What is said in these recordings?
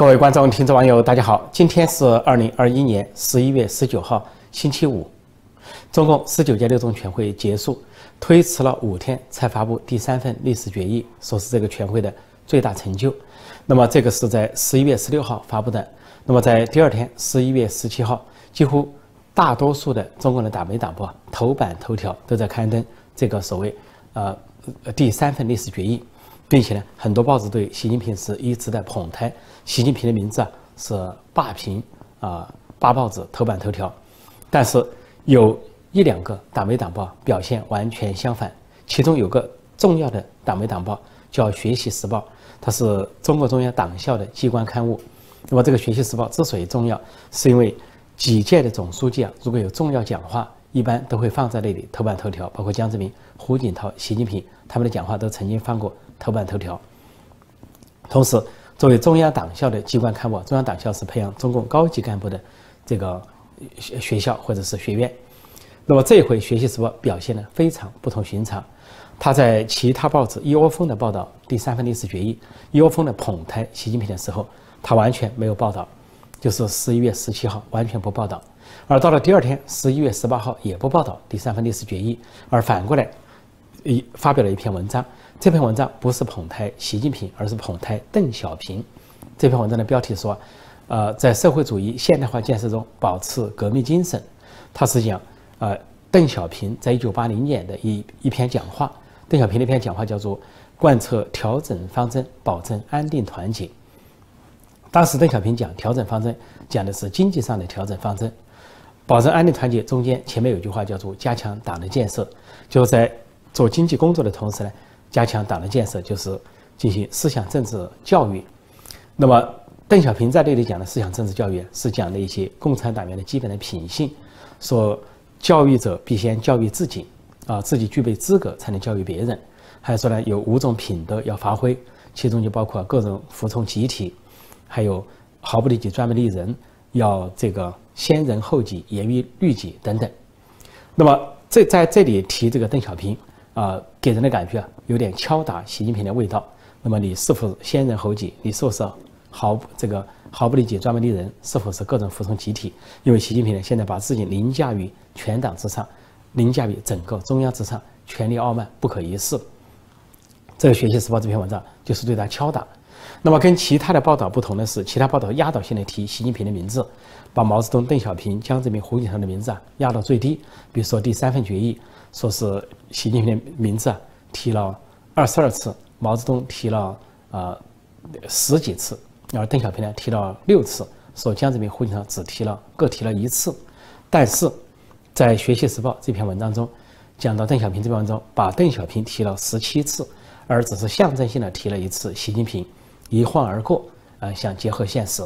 各位观众、听众、网友，大家好！今天是二零二一年十一月十九号，星期五。中共十九届六中全会结束，推迟了五天才发布第三份历史决议，说是这个全会的最大成就。那么这个是在十一月十六号发布的。那么在第二天，十一月十七号，几乎大多数的中国的党媒党报头版头条都在刊登这个所谓呃第三份历史决议。并且呢，很多报纸对习近平是一直在捧台，习近平的名字啊是霸屏啊八报纸头版头条，但是有一两个党媒党报表现完全相反，其中有个重要的党媒党报叫《学习时报》，它是中国中央党校的机关刊物。那么这个《学习时报》之所以重要，是因为几届的总书记啊，如果有重要讲话，一般都会放在那里头版头条，包括江泽民、胡锦涛、习近平他们的讲话都曾经放过。头版头条。同时，作为中央党校的机关刊物，中央党校是培养中共高级干部的这个学学校或者是学院。那么这一回，《学习时报》表现的非常不同寻常。他在其他报纸一窝蜂的报道第三份历史决议，一窝蜂的捧台习近平的时候，他完全没有报道，就是十一月十七号完全不报道。而到了第二天，十一月十八号也不报道第三份历史决议，而反过来一发表了一篇文章。这篇文章不是捧台习近平，而是捧台邓小平。这篇文章的标题说：“呃，在社会主义现代化建设中保持革命精神。”他是讲，呃，邓小平在一九八零年的一一篇讲话。邓小平那篇讲话叫做“贯彻调整方针，保证安定团结”。当时邓小平讲调整方针，讲的是经济上的调整方针，保证安定团结。中间前面有句话叫做“加强党的建设”，就是在做经济工作的同时呢。加强党的建设，就是进行思想政治教育。那么，邓小平在这里讲的思想政治教育，是讲的一些共产党员的基本的品性，说教育者必先教育自己，啊，自己具备资格才能教育别人。还说呢，有五种品德要发挥，其中就包括个人服从集体，还有毫不利己专门利人，要这个先人后己，严于律己等等。那么，这在这里提这个邓小平。啊，给人的感觉啊，有点敲打习近平的味道。那么你是否先人后己？你是不是毫这个毫不利己、专门立人？是否是各种服从集体？因为习近平呢，现在把自己凌驾于全党之上，凌驾于整个中央之上，权力傲慢，不可一世。这个《学习时报》这篇文章就是对他敲打。那么跟其他的报道不同的是，其他报道压倒性的提习近平的名字，把毛泽东、邓小平、江泽民、胡锦涛的名字啊压到最低。比如说第三份决议。说是习近平的名字啊提了二十二次，毛泽东提了啊十几次，而邓小平呢提了六次，说江泽民、胡锦涛只提了各提了一次。但是在《学习时报》这篇文章中，讲到邓小平这篇文章，把邓小平提了十七次，而只是象征性的提了一次习近平，一晃而过啊，想结合现实，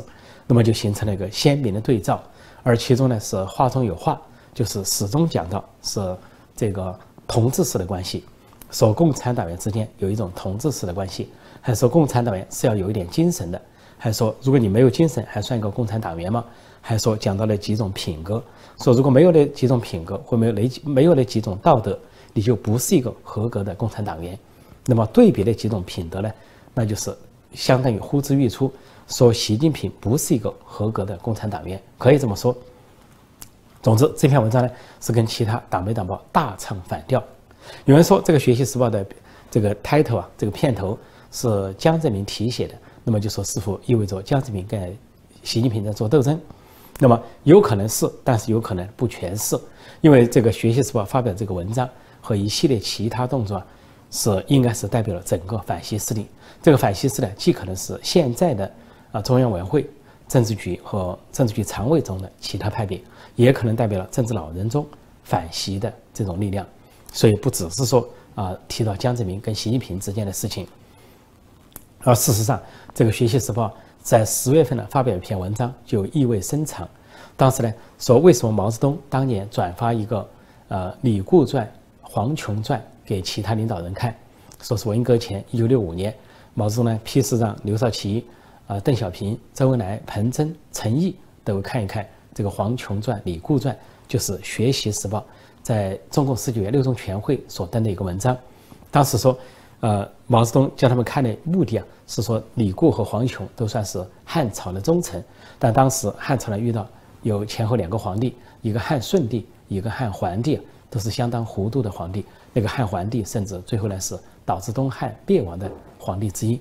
那么就形成了一个鲜明的对照。而其中呢是话中有话，就是始终讲到是。这个同志式的关系，说共产党员之间有一种同志式的关系，还说共产党员是要有一点精神的，还说如果你没有精神，还算一个共产党员吗？还说讲到了几种品格，说如果没有那几种品格，或没有那没有那几种道德，你就不是一个合格的共产党员。那么对比的几种品德呢，那就是相当于呼之欲出，说习近平不是一个合格的共产党员，可以这么说。总之，这篇文章呢是跟其他党媒党报大唱反调。有人说，这个《学习时报》的这个 title 啊，这个片头是江泽民题写的，那么就说是否意味着江泽民跟习近平在做斗争？那么有可能是，但是有可能不全是，因为这个《学习时报》发表这个文章和一系列其他动作，啊是应该是代表了整个反西势力。这个反西势力既可能是现在的啊中央委员会。政治局和政治局常委中的其他派别，也可能代表了政治老人中反习的这种力量，所以不只是说啊提到江泽民跟习近平之间的事情，而事实上，这个《学习时报》在十月份呢发表一篇文章，就意味深长。当时呢说，为什么毛泽东当年转发一个呃李固传、黄琼传给其他领导人看，说是文革前一九六五年，毛泽东呢批示让刘少奇。啊，邓小平、周恩来、彭真、陈毅都看一看这个《黄琼传》《李固传》，就是《学习时报》在中共十九届六中全会所登的一个文章。当时说，呃，毛泽东叫他们看的目的啊，是说李固和黄琼都算是汉朝的忠臣，但当时汉朝呢遇到有前后两个皇帝，一个汉顺帝，一个汉桓帝，都是相当糊涂的皇帝。那个汉桓帝甚至最后呢是导致东汉灭亡的皇帝之一。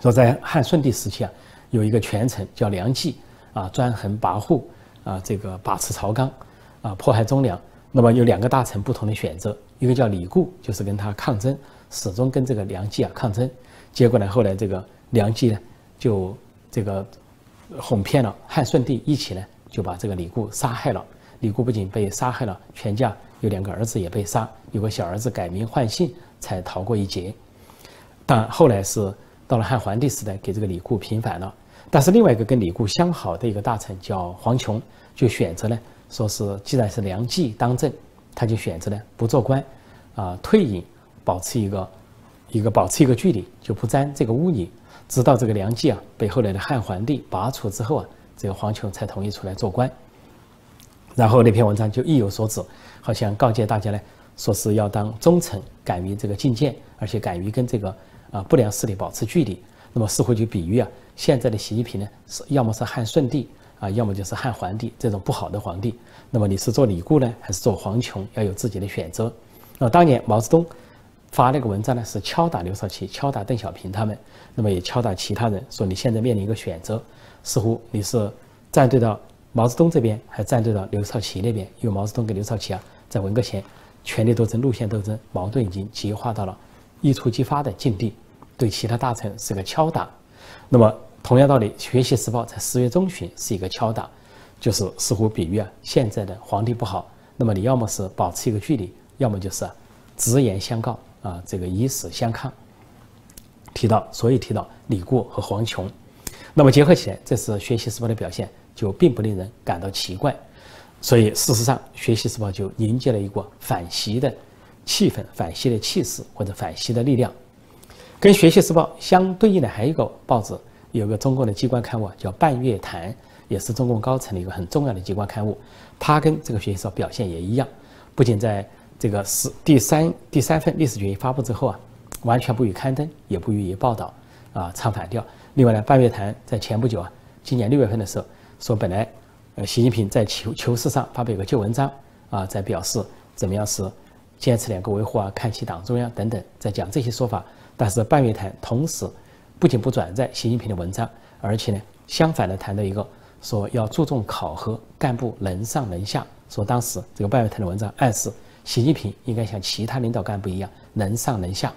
说在汉顺帝时期啊，有一个权臣叫梁冀啊，专横跋扈啊，这个把持朝纲啊，迫害忠良。那么有两个大臣不同的选择，一个叫李固，就是跟他抗争，始终跟这个梁冀啊抗争。结果呢，后来这个梁冀呢就这个哄骗了汉顺帝，一起呢就把这个李固杀害了。李固不仅被杀害了，全家有两个儿子也被杀，有个小儿子改名换姓才逃过一劫。但后来是到了汉桓帝时代，给这个李固平反了。但是另外一个跟李固相好的一个大臣叫黄琼，就选择呢。说是既然是梁冀当政，他就选择呢不做官，啊退隐，保持一个一个保持一个距离，就不沾这个污泥。直到这个梁冀啊被后来的汉桓帝拔除之后啊，这个黄琼才同意出来做官。然后那篇文章就意有所指，好像告诫大家呢，说是要当忠臣，敢于这个进谏，而且敢于跟这个啊不良势力保持距离。那么似乎就比喻啊，现在的习近平呢是要么是汉顺帝。啊，要么就是汉桓帝这种不好的皇帝，那么你是做李固呢，还是做黄琼，要有自己的选择。那当年毛泽东发那个文章呢，是敲打刘少奇，敲打邓小平他们，那么也敲打其他人，说你现在面临一个选择，似乎你是站队到毛泽东这边，还站队到刘少奇那边。因为毛泽东跟刘少奇啊，在文革前权力斗争、路线斗争，矛盾已经激化到了一触即发的境地，对其他大臣是个敲打。那么。同样道理，《学习时报》在十月中旬是一个敲打，就是似乎比喻啊，现在的皇帝不好，那么你要么是保持一个距离，要么就是直言相告啊，这个以死相抗。提到，所以提到李固和黄琼，那么结合起来，这是《学习时报》的表现，就并不令人感到奇怪。所以事实上，《学习时报》就凝结了一股反习的气氛、反习的气势或者反习的力量。跟《学习时报》相对应的还有一个报纸。有个中共的机关刊物叫《半月谈》，也是中共高层的一个很重要的机关刊物。它跟这个学习时报表现也一样，不仅在这个是第三第三份历史决议发布之后啊，完全不予刊登，也不予以报道，啊，唱反调。另外呢，《半月谈》在前不久啊，今年六月份的时候说，本来呃，习近平在求求是上发表一个旧文章啊，在表示怎么样是坚持两个维护啊，看齐党中央等等，在讲这些说法。但是《半月谈》同时。不仅不转载习近平的文章，而且呢，相反的谈到一个说要注重考核干部能上能下。说当时这个半月谈的文章暗示习近平应该像其他领导干部一样能上能下。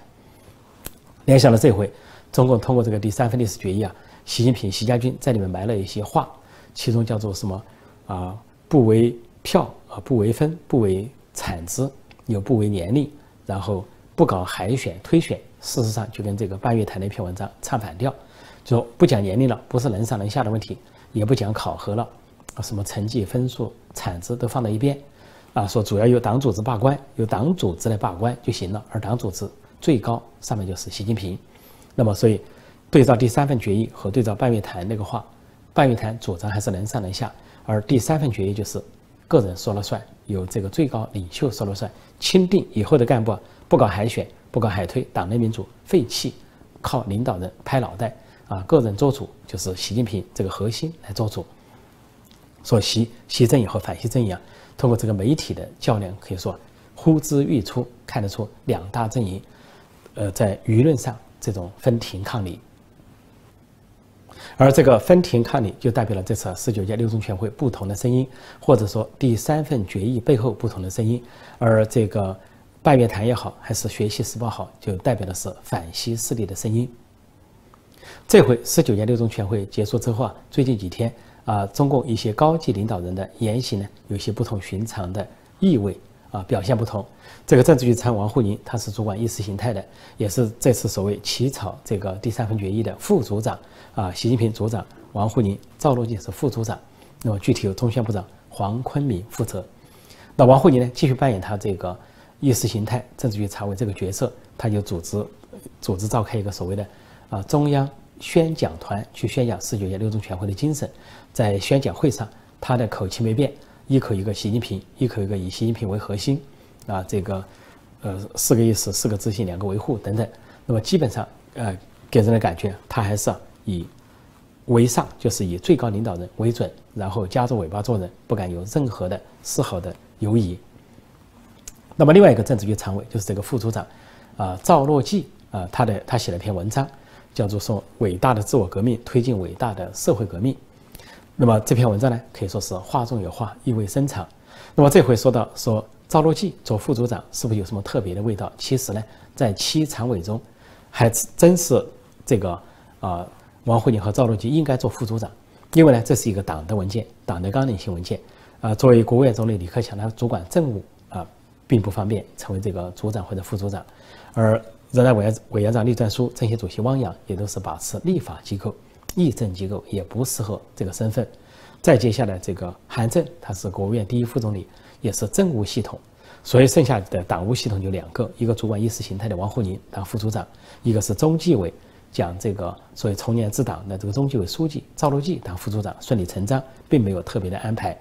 联想到这回，中共通过这个第三份历史决议啊，习近平、习家军在里面埋了一些话，其中叫做什么啊？不为票啊，不为分，不为产资，又不为年龄，然后不搞海选推选。事实上，就跟这个半月谈那篇文章唱反调，就说不讲年龄了，不是能上能下的问题，也不讲考核了，啊什么成绩、分数、产值都放在一边，啊，说主要由党组织罢官，由党组织来罢官就行了，而党组织最高上面就是习近平。那么，所以对照第三份决议和对照半月谈那个话，半月谈主张还是能上能下，而第三份决议就是个人说了算，由这个最高领袖说了算，钦定以后的干部不搞海选。不搞海推，党内民主废弃，靠领导人拍脑袋啊！个人做主，就是习近平这个核心来做主。说习习阵营和反习阵营啊，通过这个媒体的较量，可以说呼之欲出，看得出两大阵营，呃，在舆论上这种分庭抗礼。而这个分庭抗礼，就代表了这次十九届六中全会不同的声音，或者说第三份决议背后不同的声音，而这个。半月谈也好，还是学习时报好，就代表的是反西势力的声音。这回十九届六中全会结束之后啊，最近几天啊，中共一些高级领导人的言行呢，有些不同寻常的意味啊，表现不同。这个政治局长王沪宁，他是主管意识形态的，也是这次所谓起草这个第三份决议的副组长啊。习近平组长，王沪宁、赵乐际是副组长。那么具体由中宣部长黄坤明负责。那王沪宁呢，继续扮演他这个。意识形态政治局常委这个角色，他就组织组织召开一个所谓的啊中央宣讲团，去宣讲十九届六中全会的精神。在宣讲会上，他的口气没变，一口一个习近平，一口一个以习近平为核心，啊，这个呃四个意思、四个自信、两个维护等等。那么基本上呃给人的感觉，他还是以为上，就是以最高领导人为准，然后夹着尾巴做人，不敢有任何的丝毫的犹疑。那么另外一个政治局常委就是这个副组长，啊赵乐际啊，他的他写了篇文章，叫做说伟大的自我革命推进伟大的社会革命。那么这篇文章呢，可以说是话中有话，意味深长。那么这回说到说赵乐际做副组长是不是有什么特别的味道？其实呢，在七常委中，还真是这个啊王沪宁和赵乐际应该做副组长，因为呢这是一个党的文件，党的纲领性文件。啊，作为国务院总理李克强他主管政务啊。并不方便成为这个组长或者副组长，而人大委员委员长栗战书、政协主席汪洋也都是把持立法机构、议政机构，也不适合这个身份。再接下来，这个韩正他是国务院第一副总理，也是政务系统，所以剩下的党务系统就两个：一个主管意识形态的王沪宁当副组长，一个是中纪委讲这个所谓从严治党的这个中纪委书记赵乐际当副组长，顺理成章，并没有特别的安排。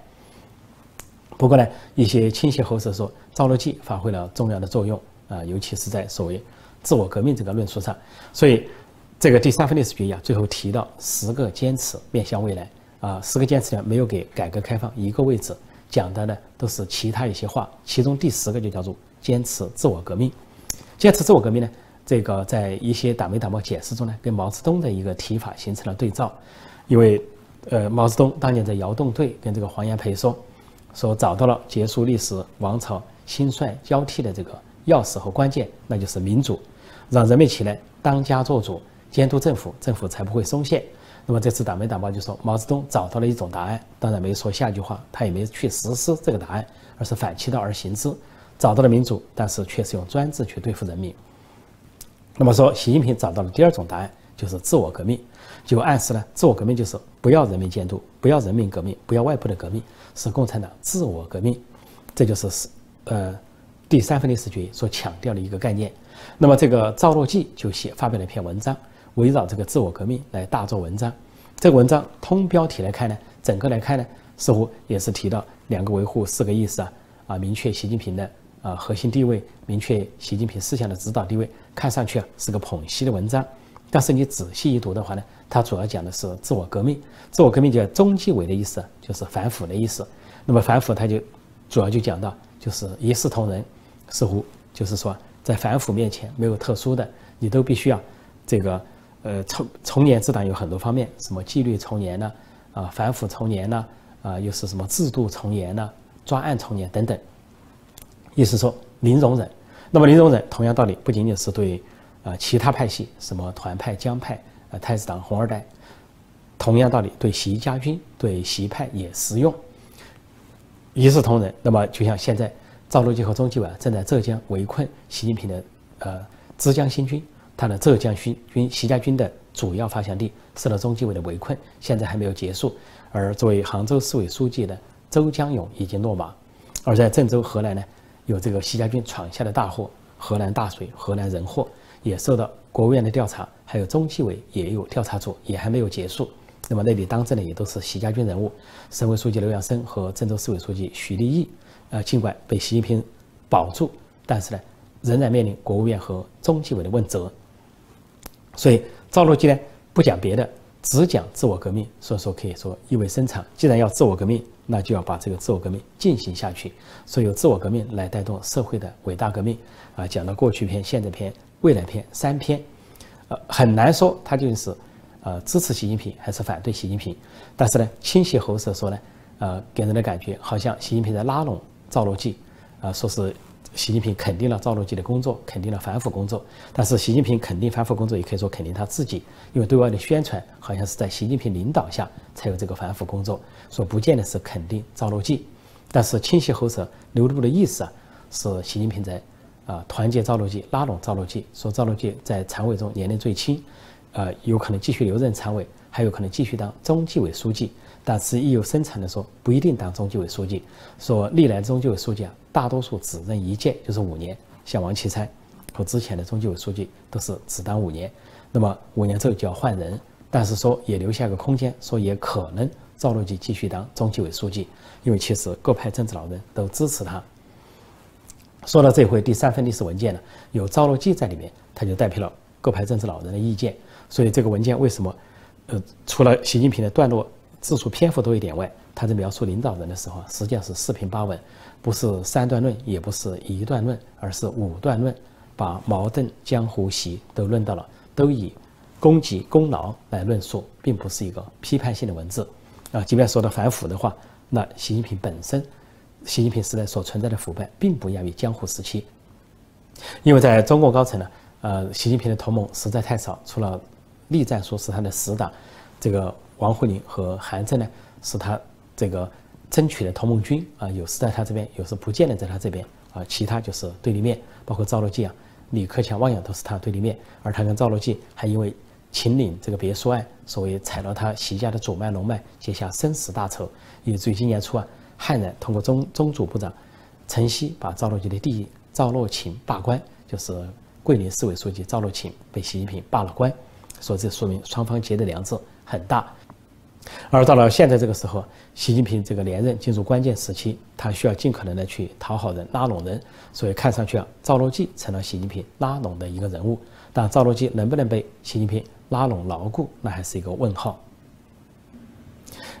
不过呢，一些亲戚后世说赵乐际发挥了重要的作用啊，尤其是在所谓自我革命这个论述上。所以，这个第三份历史决议啊，最后提到十个坚持面向未来啊，十个坚持呢没有给改革开放一个位置，讲的呢都是其他一些话。其中第十个就叫做坚持自我革命。坚持自我革命呢，这个在一些党媒党报解释中呢，跟毛泽东的一个提法形成了对照，因为呃，毛泽东当年在窑洞队跟这个黄炎培说。说找到了结束历史王朝兴衰交替的这个钥匙和关键，那就是民主，让人民起来当家作主，监督政府，政府才不会松懈。那么这次党媒党报就说毛泽东找到了一种答案，当然没说下一句话，他也没去实施这个答案，而是反其道而行之，找到了民主，但是却是用专制去对付人民。那么说习近平找到了第二种答案，就是自我革命。就暗示呢，自我革命就是不要人民监督，不要人民革命，不要外部的革命，是共产党自我革命，这就是是呃第三份历史决议所强调的一个概念。那么这个赵乐际就写发表了一篇文章，围绕这个自我革命来大做文章。这个文章通标题来看呢，整个来看呢，似乎也是提到两个维护、四个意思啊啊，明确习近平的啊核心地位，明确习近平思想的指导地位，看上去啊是个捧析的文章。但是你仔细一读的话呢，它主要讲的是自我革命。自我革命叫中纪委的意思，就是反腐的意思。那么反腐，它就主要就讲到就是一视同仁，似乎就是说在反腐面前没有特殊的，你都必须要这个呃从从严治党有很多方面，什么纪律从严呢？啊，反腐从严呢？啊，又是什么制度从严呢？专案从严等等。意思说零容忍。那么零容忍，同样道理，不仅仅是对。啊，其他派系什么团派、江派、呃太子党、红二代，同样道理，对习家军、对习派也适用，一视同仁。那么，就像现在赵乐际和中纪委正在浙江围困习近平的呃浙江新军，他的浙江新军习家军的主要发祥地受到中纪委的围困，现在还没有结束。而作为杭州市委书记的周江勇已经落马，而在郑州、河南呢，有这个习家军闯下的大祸——河南大水、河南人祸。也受到国务院的调查，还有中纪委也有调查组，也还没有结束。那么那里当政的也都是习家军人物，省委书记刘阳生和郑州市委书记许立毅。呃，尽管被习近平保住，但是呢，仍然面临国务院和中纪委的问责。所以赵乐际呢，不讲别的，只讲自我革命，所以说可以说意味深长。既然要自我革命，那就要把这个自我革命进行下去，所以由自我革命来带动社会的伟大革命。啊，讲到过去篇、现在篇。未来篇三篇，呃，很难说他就是，呃，支持习近平还是反对习近平。但是呢，亲戚喉舌说呢，呃，给人的感觉好像习近平在拉拢赵乐际，啊，说是习近平肯定了赵乐际的工作，肯定了反腐工作。但是习近平肯定反腐工作，也可以说肯定他自己，因为对外的宣传好像是在习近平领导下才有这个反腐工作，说不见得是肯定赵乐际。但是亲戚喉舌流露的意思啊，是习近平在。啊，团结赵乐际，拉拢赵乐际，说赵乐际在常委中年龄最轻，呃，有可能继续留任常委，还有可能继续当中纪委书记。但是亦有生产的说，不一定当中纪委书记。说历来中纪委书记啊，大多数只任一届，就是五年。像王岐山和之前的中纪委书记都是只当五年，那么五年之后就要换人。但是说也留下个空间，说也可能赵乐际继续当中纪委书记，因为其实各派政治老人都支持他。说到这回第三份历史文件呢，有赵乐际在里面，他就代表了各派政治老人的意见。所以这个文件为什么，呃，除了习近平的段落字数篇幅多一点外，他在描述领导人的时候，实际上是四平八稳，不是三段论，也不是一段论，而是五段论，把矛盾、江湖、习都论到了，都以功绩功劳来论述，并不是一个批判性的文字。啊，即便说到反腐的话，那习近平本身。习近平时代所存在的腐败，并不亚于江湖时期，因为在中共高层呢，呃，习近平的同盟实在太少，除了栗战书是他的死党，这个王沪宁和韩正呢是他这个争取的同盟军啊，有时在他这边，有时不见得在他这边啊，其他就是对立面，包括赵乐际啊、李克强、汪洋都是他对立面，而他跟赵乐际还因为秦岭这个别墅案，所谓踩到他习家的主脉龙脉，结下生死大仇，以至于今年初啊。汉人通过中中组部长陈希把赵乐际的弟弟赵乐勤罢官，就是桂林市委书记赵乐勤被习近平罢了官，说这说明双方结的梁子很大。而到了现在这个时候，习近平这个连任进入关键时期，他需要尽可能的去讨好人、拉拢人，所以看上去啊，赵乐际成了习近平拉拢的一个人物。但赵乐际能不能被习近平拉拢牢固，那还是一个问号。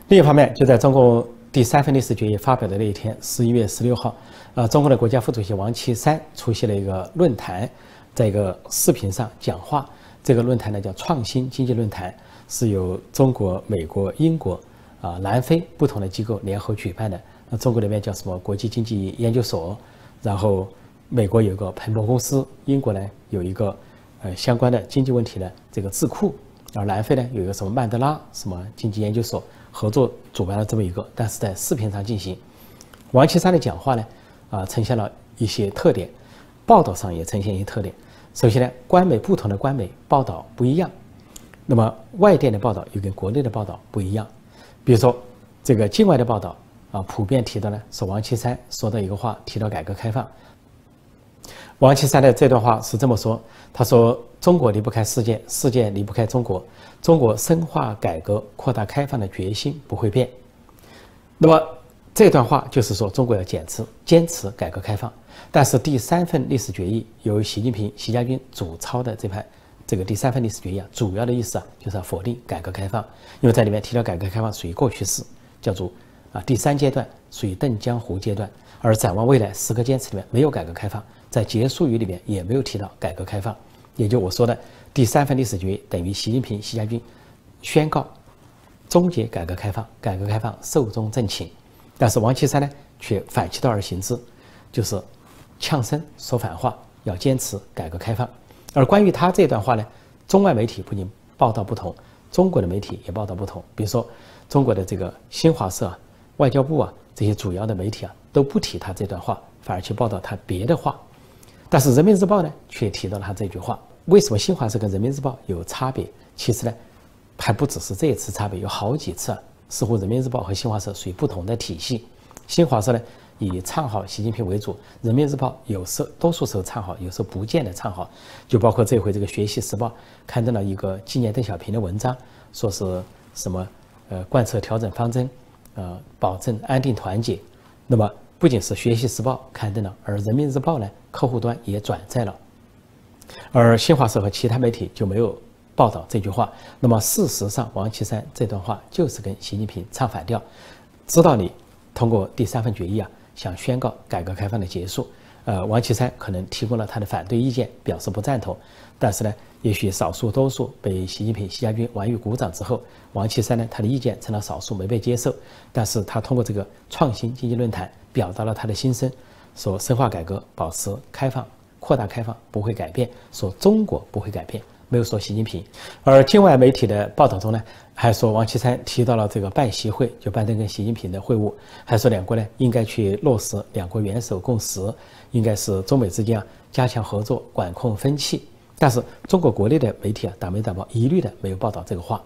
另一方面，就在中国。第三份历史决议发表的那一天，十一月十六号，呃，中国的国家副主席王岐山出席了一个论坛，在一个视频上讲话。这个论坛呢叫创新经济论坛，是由中国、美国、英国、啊南非不同的机构联合举办的。那中国那边叫什么国际经济研究所，然后美国有个彭博公司，英国呢有一个呃相关的经济问题的这个智库，而南非呢有一个什么曼德拉什么经济研究所。合作主办了这么一个，但是在视频上进行。王岐山的讲话呢，啊，呈现了一些特点，报道上也呈现一些特点。首先呢，官媒不同的官媒报道不一样，那么外电的报道又跟国内的报道不一样。比如说，这个境外的报道啊，普遍提到呢，是王岐山说的一个话，提到改革开放。王岐山的这段话是这么说：他说，中国离不开世界，世界离不开中国。中国深化改革、扩大开放的决心不会变。那么这段话就是说，中国要坚持坚持改革开放。但是第三份历史决议由习近平、习家军主抄的这盘这个第三份历史决议啊，主要的意思啊，就是要否定改革开放，因为在里面提到改革开放属于过去式，叫做啊第三阶段属于邓江湖阶段，而展望未来十个坚持里面没有改革开放，在结束语里面也没有提到改革开放，也就我说的。第三份历史决议等于习近平、习家军宣告终结改革开放，改革开放寿终正寝。但是王岐山呢，却反其道而行之，就是呛声说反话，要坚持改革开放。而关于他这段话呢，中外媒体不仅报道不同，中国的媒体也报道不同。比如说，中国的这个新华社、外交部啊这些主要的媒体啊都不提他这段话，反而去报道他别的话。但是人民日报呢，却提到了他这句话。为什么新华社跟人民日报有差别？其实呢，还不只是这一次差别，有好几次。啊似乎人民日报和新华社属于不同的体系。新华社呢以唱好习近平为主，人民日报有时多数时候唱好，有时候不见得唱好。就包括这回这个《学习时报》刊登了一个纪念邓小平的文章，说是什么呃贯彻调整方针，呃保证安定团结。那么不仅是《学习时报》刊登了，而人民日报呢客户端也转载了。而新华社和其他媒体就没有报道这句话。那么事实上，王岐山这段话就是跟习近平唱反调，知道你通过第三份决议啊，想宣告改革开放的结束。呃，王岐山可能提供了他的反对意见，表示不赞同。但是呢，也许少数多数被习近平、习家军玩于鼓掌之后，王岐山呢，他的意见成了少数，没被接受。但是他通过这个创新经济论坛表达了他的心声，说深化改革，保持开放。扩大开放不会改变，说中国不会改变，没有说习近平。而境外媒体的报道中呢，还说王岐山提到了这个拜习会，就拜登跟习近平的会晤，还说两国呢应该去落实两国元首共识，应该是中美之间啊加强合作，管控分歧。但是中国国内的媒体啊，党媒党报一律的没有报道这个话。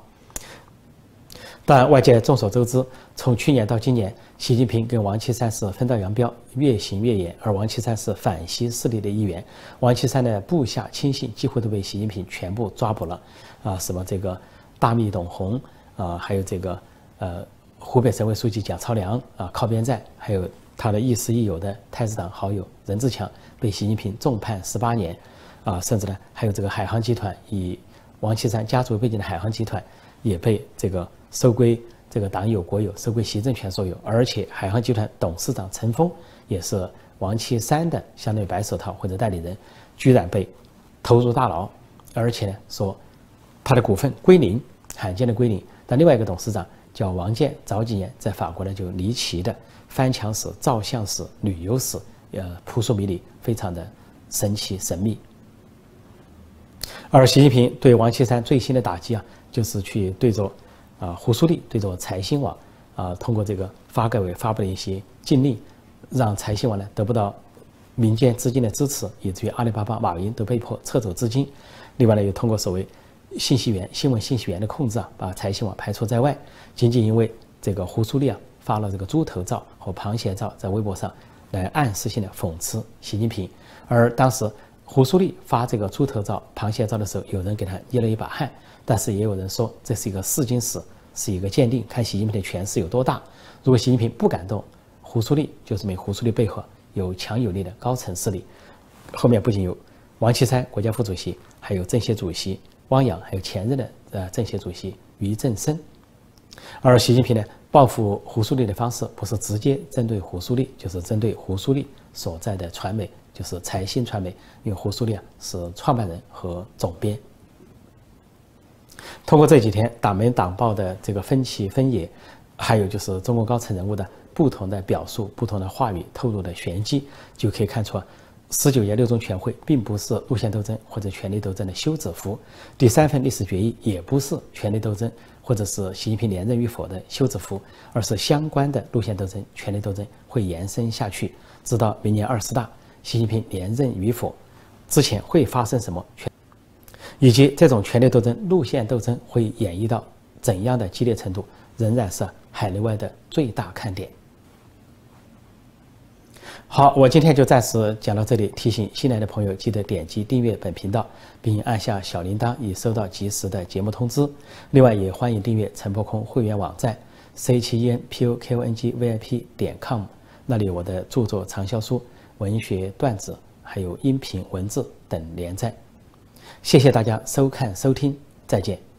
但外界众所周知，从去年到今年，习近平跟王岐山是分道扬镳，越行越远。而王岐山是反西势力的一员，王岐山的部下亲信几乎都被习近平全部抓捕了。啊，什么这个大秘董洪啊，还有这个呃湖北省委书记蒋超良啊靠边站，还有他的亦师亦友的太子党好友任志强被习近平重判十八年，啊，甚至呢还有这个海航集团以王岐山家族背景的海航集团也被这个收归这个党有国有，收归习政权所有，而且海航集团董事长陈峰也是王岐山的相当于白手套或者代理人，居然被投入大牢，而且呢说他的股份归零，罕见的归零。但另外一个董事长叫王健，早几年在法国呢就离奇的。翻墙史、照相史、旅游史，呃，扑朔迷离，非常的神奇神秘。而习近平对王岐山最新的打击啊，就是去对着啊胡苏丽，对着财新网啊，通过这个发改委发布的一些禁令，让财新网呢得不到民间资金的支持，以至于阿里巴巴、马云都被迫撤走资金。另外呢，又通过所谓信息源、新闻信息源的控制啊，把财新网排除在外。仅仅因为这个胡苏丽啊。发了这个猪头照和螃蟹照在微博上，来暗示性的讽刺习近平。而当时胡苏丽发这个猪头照、螃蟹照的时候，有人给他捏了一把汗，但是也有人说这是一个试金石，是一个鉴定，看习近平的权势有多大。如果习近平不敢动胡苏丽，就说明胡苏丽背后有强有力的高层势力。后面不仅有王岐山国家副主席，还有政协主席汪洋，还有前任的呃政协主席俞正声。而习近平呢？报复胡苏丽的方式不是直接针对胡苏丽，就是针对胡苏丽所在的传媒，就是财新传媒，因为胡苏丽啊是创办人和总编。通过这几天党媒党报的这个分歧分野，还有就是中国高层人物的不同的表述、不同的话语透露的玄机，就可以看出啊，十九届六中全会并不是路线斗争或者权力斗争的休止符，第三份历史决议也不是权力斗争。或者是习近平连任与否的休止符，而是相关的路线斗争、权力斗争会延伸下去，直到明年二十大，习近平连任与否之前会发生什么，以及这种权力斗争、路线斗争会演绎到怎样的激烈程度，仍然是海内外的最大看点。好，我今天就暂时讲到这里。提醒新来的朋友，记得点击订阅本频道，并按下小铃铛，以收到及时的节目通知。另外，也欢迎订阅陈破空会员网站 c 七 e n p o k o n g v i p 点 com，那里有我的著作畅销书、文学段子，还有音频文字等连载。谢谢大家收看收听，再见。